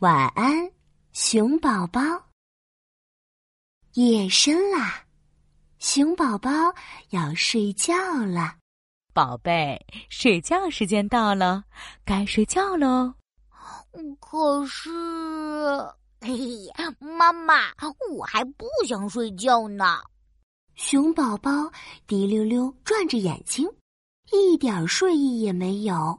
晚安，熊宝宝。夜深啦，熊宝宝要睡觉了。宝贝，睡觉时间到了，该睡觉喽。可是，嘿嘿，妈妈，我还不想睡觉呢。熊宝宝滴溜溜转着眼睛，一点睡意也没有。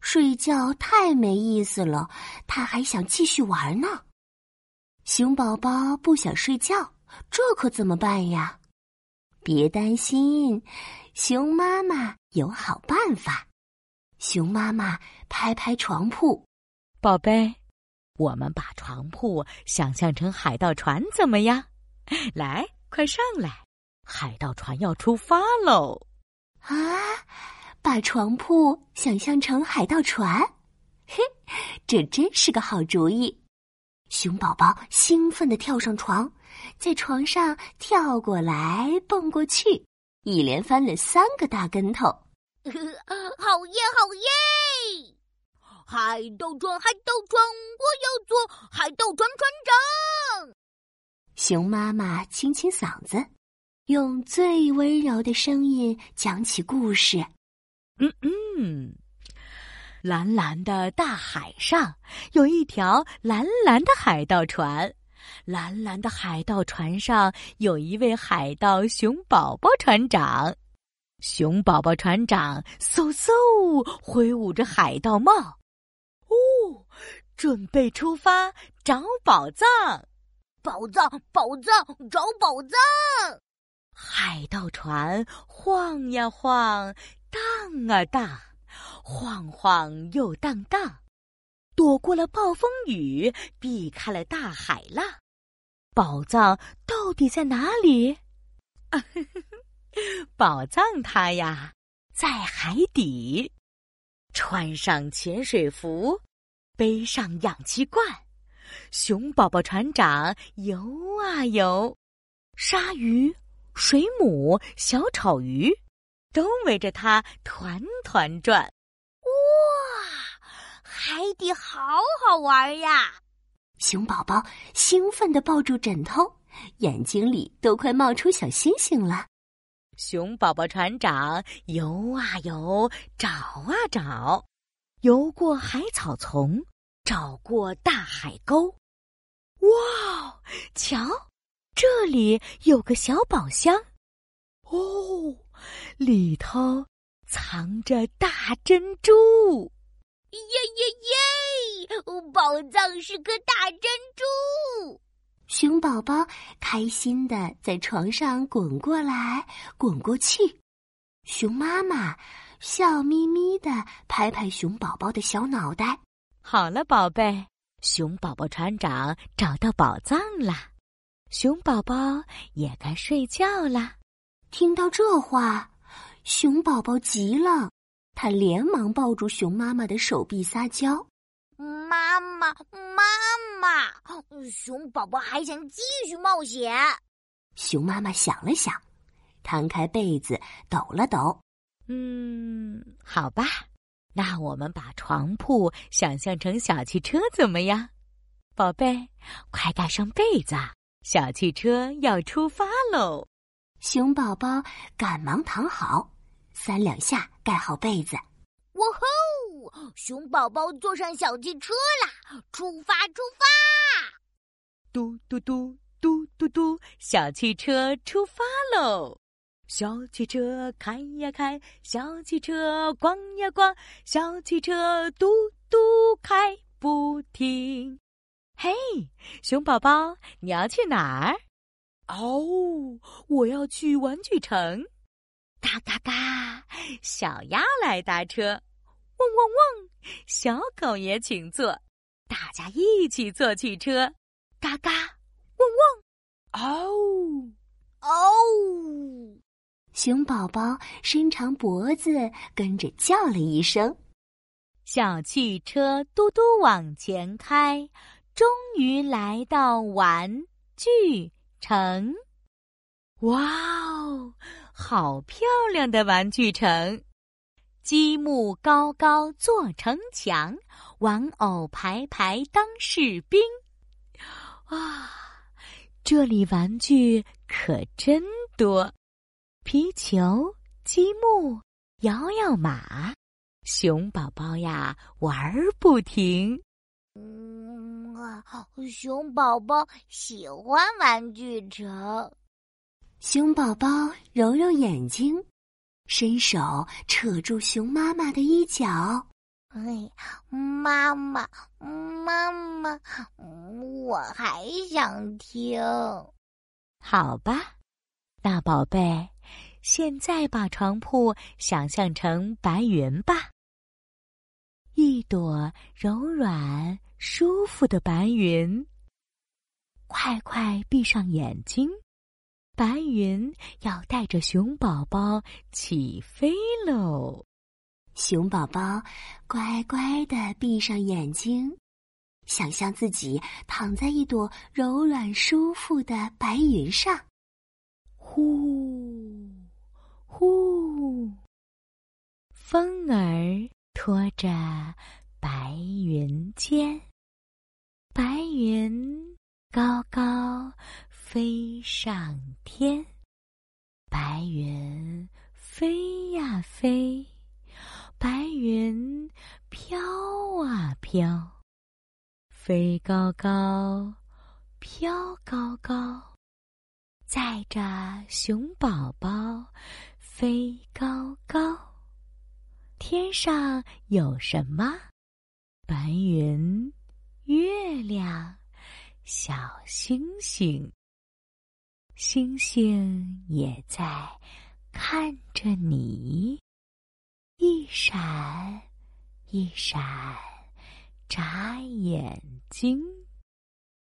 睡觉太没意思了，他还想继续玩呢。熊宝宝不想睡觉，这可怎么办呀？别担心，熊妈妈有好办法。熊妈妈拍拍床铺，宝贝，我们把床铺想象成海盗船，怎么样？来，快上来，海盗船要出发喽！啊！把床铺想象成海盗船，嘿，这真是个好主意！熊宝宝兴奋地跳上床，在床上跳过来蹦过去，一连翻了三个大跟头。好耶，好耶！海盗船，海盗船，我要做海盗船船长。熊妈妈清清嗓子，用最温柔的声音讲起故事。嗯嗯，蓝蓝的大海上有一条蓝蓝的海盗船，蓝蓝的海盗船上有一位海盗熊宝宝船长。熊宝宝船长嗖嗖挥舞着海盗帽，哦，准备出发找宝藏！宝藏，宝藏，找宝藏！海盗船晃呀晃。荡啊荡，晃晃又荡荡，躲过了暴风雨，避开了大海浪。宝藏到底在哪里？宝藏它呀，在海底。穿上潜水服，背上氧气罐，熊宝宝船长游啊游，鲨鱼、水母、小丑鱼。都围着它团团转，哇！海底好好玩呀！熊宝宝兴奋地抱住枕头，眼睛里都快冒出小星星了。熊宝宝船长游啊游，找啊找，游过海草丛，找过大海沟。哇！瞧，这里有个小宝箱。哦。里头藏着大珍珠，耶耶耶！宝藏是颗大珍珠。熊宝宝开心的在床上滚过来滚过去，熊妈妈笑眯眯的拍拍熊宝宝的小脑袋。好了，宝贝，熊宝宝船长找到宝藏啦，熊宝宝也该睡觉了。听到这话。熊宝宝急了，他连忙抱住熊妈妈的手臂撒娇：“妈妈，妈妈，熊宝宝还想继续冒险。”熊妈妈想了想，摊开被子抖了抖：“嗯，好吧，那我们把床铺想象成小汽车怎么样？宝贝，快盖上被子，小汽车要出发喽！”熊宝宝赶忙躺好。三两下盖好被子，哇吼！熊宝宝坐上小汽车啦，出发出发！嘟嘟嘟嘟嘟嘟，小汽车出发喽！小汽车开呀开，小汽车逛呀逛，小汽车嘟嘟开不停。嘿，熊宝宝，你要去哪儿？哦，我要去玩具城。嘎嘎嘎！小鸭来搭车，汪汪汪！小狗也请坐，大家一起坐汽车，嘎嘎，汪汪！哦哦！熊宝宝伸长脖子，跟着叫了一声。小汽车嘟嘟往前开，终于来到玩具城。哇哦！好漂亮的玩具城，积木高高做城墙，玩偶排排当士兵。哇，这里玩具可真多，皮球、积木、摇摇马，熊宝宝呀玩不停。嗯，熊宝宝喜欢玩具城。熊宝宝揉揉眼睛，伸手扯住熊妈妈的衣角。哎，妈妈，妈妈，我还想听。好吧，大宝贝，现在把床铺想象成白云吧。一朵柔软、舒服的白云。快快闭上眼睛。白云要带着熊宝宝起飞喽！熊宝宝乖乖的闭上眼睛，想象自己躺在一朵柔软舒服的白云上。呼呼，风儿拖着白云肩，白云高高。飞上天，白云飞呀飞，白云飘啊飘，飞高高，飘高高，载着熊宝宝飞高高。天上有什么？白云、月亮、小星星。星星也在看着你，一闪一闪眨眼睛。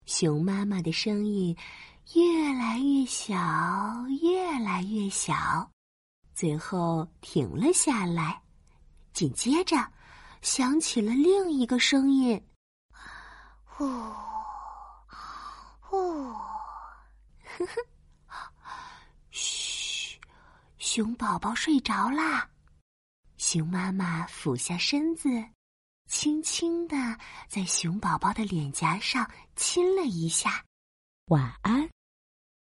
熊妈妈的声音越来越小，越来越小，最后停了下来。紧接着，响起了另一个声音：“呼呼，呵呵。”熊宝宝睡着啦，熊妈妈俯下身子，轻轻的在熊宝宝的脸颊上亲了一下。晚安，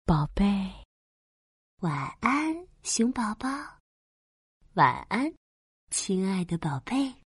宝贝。晚安，熊宝宝。晚安，亲爱的宝贝。